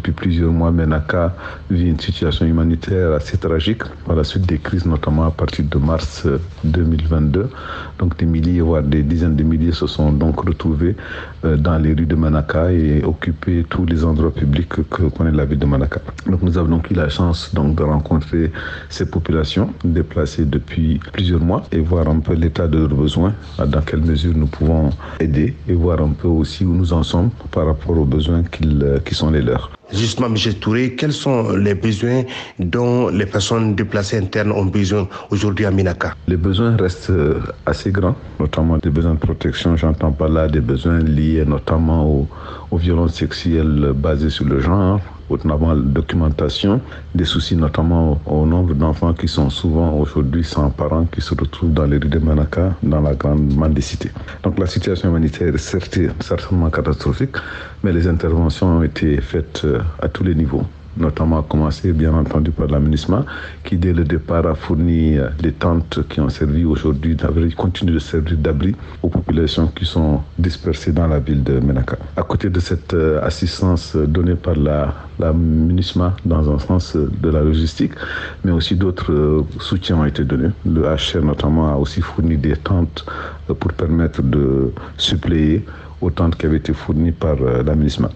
depuis plusieurs mois, Menaka vit une situation humanitaire assez tragique par la suite des crises, notamment à partir de mars 2022. Donc des milliers, voire des dizaines de milliers se sont donc retrouvés dans les rues de Manaka et occupé tous les endroits publics que connaît la ville de Manaka. Donc nous avons donc eu la chance donc de rencontrer ces populations déplacées depuis plusieurs mois et voir un peu l'état de leurs besoins, dans quelle mesure nous pouvons aider et voir un peu aussi où nous en sommes par rapport aux besoins qui sont les leurs. Justement, M. Touré, quels sont les besoins dont les personnes déplacées internes ont besoin aujourd'hui à Minaka? Les besoins restent assez grands, notamment des besoins de protection. J'entends pas là des besoins liés notamment aux, aux violences sexuelles basées sur le genre, la documentation, des soucis notamment au nombre d'enfants qui sont souvent aujourd'hui sans parents qui se retrouvent dans les rues de Manaka, dans la grande mendicité. Donc la situation humanitaire est certainement catastrophique, mais les interventions ont été faites à tous les niveaux notamment à commencer bien entendu par l'aménagement qui dès le départ a fourni les tentes qui ont servi aujourd'hui d'abri, continuent de servir d'abri aux populations qui sont dispersées dans la ville de Menaka. À côté de cette assistance donnée par la, la MINUSMA dans un sens de la logistique, mais aussi d'autres soutiens ont été donnés. Le HR notamment a aussi fourni des tentes pour permettre de suppléer aux tentes qui avaient été fournies par l'aménagement.